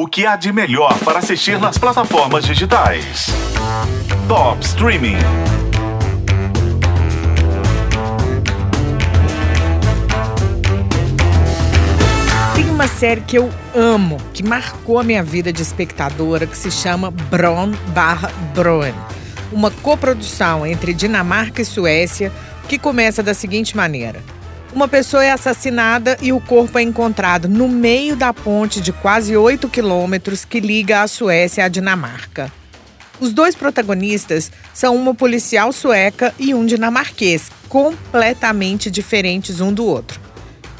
O que há de melhor para assistir nas plataformas digitais? Top Streaming. Tem uma série que eu amo, que marcou a minha vida de espectadora, que se chama Bron barra Broen. Uma coprodução entre Dinamarca e Suécia, que começa da seguinte maneira. Uma pessoa é assassinada e o corpo é encontrado no meio da ponte de quase 8 quilômetros que liga a Suécia à Dinamarca. Os dois protagonistas são uma policial sueca e um dinamarquês, completamente diferentes um do outro.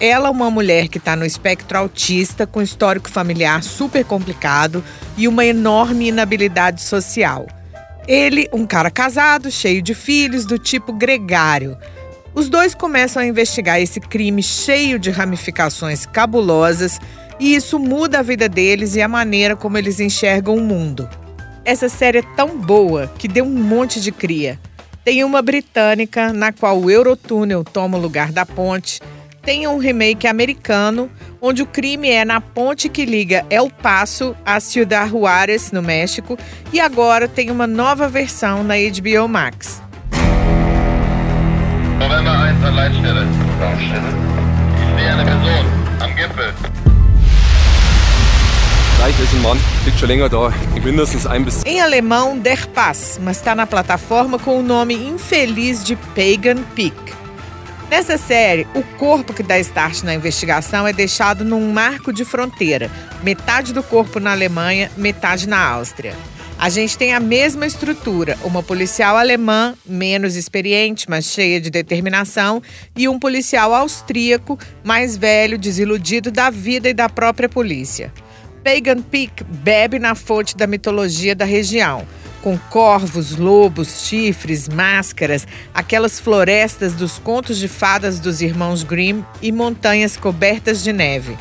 Ela é uma mulher que está no espectro autista, com histórico familiar super complicado e uma enorme inabilidade social. Ele, um cara casado, cheio de filhos, do tipo gregário. Os dois começam a investigar esse crime cheio de ramificações cabulosas e isso muda a vida deles e a maneira como eles enxergam o mundo. Essa série é tão boa que deu um monte de cria. Tem uma britânica na qual o Eurotúnel toma o lugar da ponte. Tem um remake americano onde o crime é na ponte que liga El Paso a Ciudad Juárez, no México, e agora tem uma nova versão na HBO Max. November 1 an Leitstelle. Leitstelle. Ich sehe eine Person am Gipfel. Gleich ist ein Mann, liegt schon länger da. Mindestens ein bis Em alemão, Der Pass, mas está na plataforma com o nome infeliz de Pagan Peak. Nessa série, o corpo que dá start na investigação é deixado num marco de fronteira, metade do corpo na Alemanha, metade na Áustria. A gente tem a mesma estrutura: uma policial alemã, menos experiente, mas cheia de determinação, e um policial austríaco, mais velho, desiludido da vida e da própria polícia. Pagan Peak bebe na fonte da mitologia da região, com corvos, lobos, chifres, máscaras, aquelas florestas dos contos de fadas dos irmãos Grimm e montanhas cobertas de neve.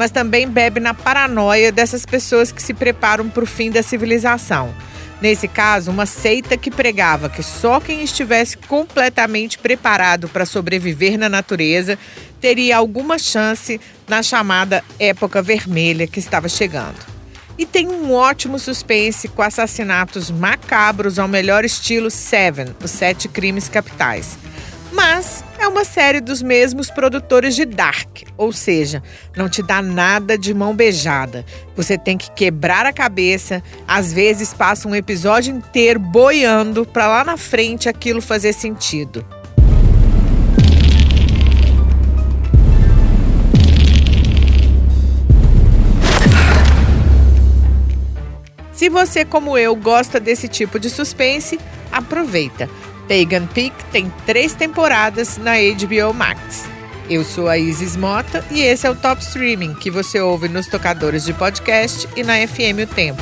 Mas também bebe na paranoia dessas pessoas que se preparam para o fim da civilização. Nesse caso, uma seita que pregava que só quem estivesse completamente preparado para sobreviver na natureza teria alguma chance na chamada Época Vermelha que estava chegando. E tem um ótimo suspense com assassinatos macabros ao melhor estilo Seven, os Sete Crimes Capitais. Mas uma série dos mesmos produtores de Dark, ou seja, não te dá nada de mão beijada. Você tem que quebrar a cabeça, às vezes passa um episódio inteiro boiando para lá na frente aquilo fazer sentido. Se você, como eu, gosta desse tipo de suspense, aproveita. Pagan Peak tem três temporadas na HBO Max. Eu sou a Isis Mota e esse é o Top Streaming que você ouve nos tocadores de podcast e na FM O Tempo.